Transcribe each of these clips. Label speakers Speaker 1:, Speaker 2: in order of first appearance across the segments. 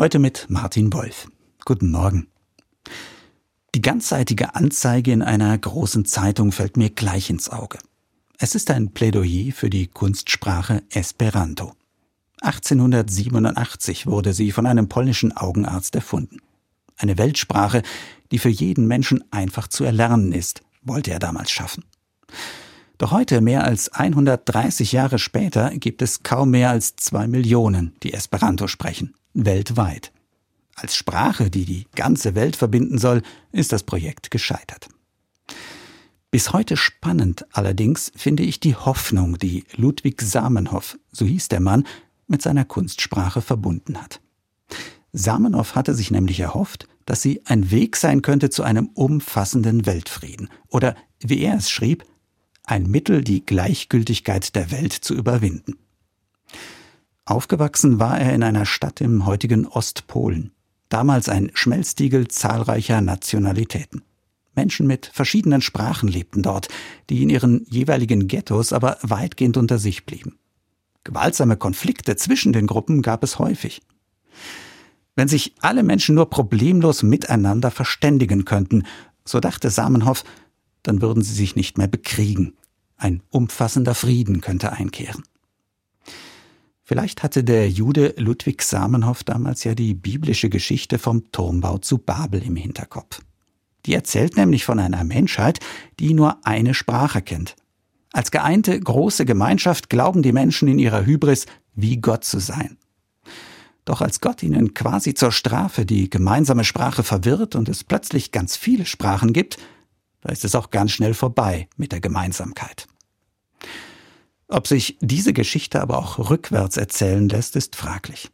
Speaker 1: Heute mit Martin Wolf. Guten Morgen. Die ganzseitige Anzeige in einer großen Zeitung fällt mir gleich ins Auge. Es ist ein Plädoyer für die Kunstsprache Esperanto. 1887 wurde sie von einem polnischen Augenarzt erfunden. Eine Weltsprache, die für jeden Menschen einfach zu erlernen ist, wollte er damals schaffen. Doch heute, mehr als 130 Jahre später, gibt es kaum mehr als zwei Millionen, die Esperanto sprechen weltweit. Als Sprache, die die ganze Welt verbinden soll, ist das Projekt gescheitert. Bis heute spannend allerdings finde ich die Hoffnung, die Ludwig Samenhoff, so hieß der Mann, mit seiner Kunstsprache verbunden hat. Samenhoff hatte sich nämlich erhofft, dass sie ein Weg sein könnte zu einem umfassenden Weltfrieden oder, wie er es schrieb, ein Mittel, die Gleichgültigkeit der Welt zu überwinden. Aufgewachsen war er in einer Stadt im heutigen Ostpolen, damals ein Schmelztiegel zahlreicher Nationalitäten. Menschen mit verschiedenen Sprachen lebten dort, die in ihren jeweiligen Ghettos aber weitgehend unter sich blieben. Gewaltsame Konflikte zwischen den Gruppen gab es häufig. Wenn sich alle Menschen nur problemlos miteinander verständigen könnten, so dachte Samenhoff, dann würden sie sich nicht mehr bekriegen. Ein umfassender Frieden könnte einkehren. Vielleicht hatte der Jude Ludwig Samenhoff damals ja die biblische Geschichte vom Turmbau zu Babel im Hinterkopf. Die erzählt nämlich von einer Menschheit, die nur eine Sprache kennt. Als geeinte große Gemeinschaft glauben die Menschen in ihrer Hybris, wie Gott zu sein. Doch als Gott ihnen quasi zur Strafe die gemeinsame Sprache verwirrt und es plötzlich ganz viele Sprachen gibt, da ist es auch ganz schnell vorbei mit der Gemeinsamkeit. Ob sich diese Geschichte aber auch rückwärts erzählen lässt, ist fraglich.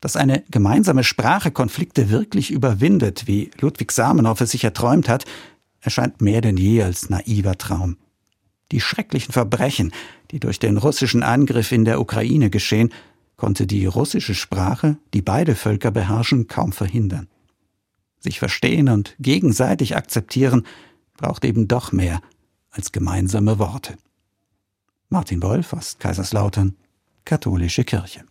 Speaker 1: Dass eine gemeinsame Sprache Konflikte wirklich überwindet, wie Ludwig Samenhoff es sich erträumt hat, erscheint mehr denn je als naiver Traum. Die schrecklichen Verbrechen, die durch den russischen Angriff in der Ukraine geschehen, konnte die russische Sprache, die beide Völker beherrschen, kaum verhindern. Sich verstehen und gegenseitig akzeptieren braucht eben doch mehr als gemeinsame Worte. Martin Wolf aus Kaiserslautern, Katholische Kirche.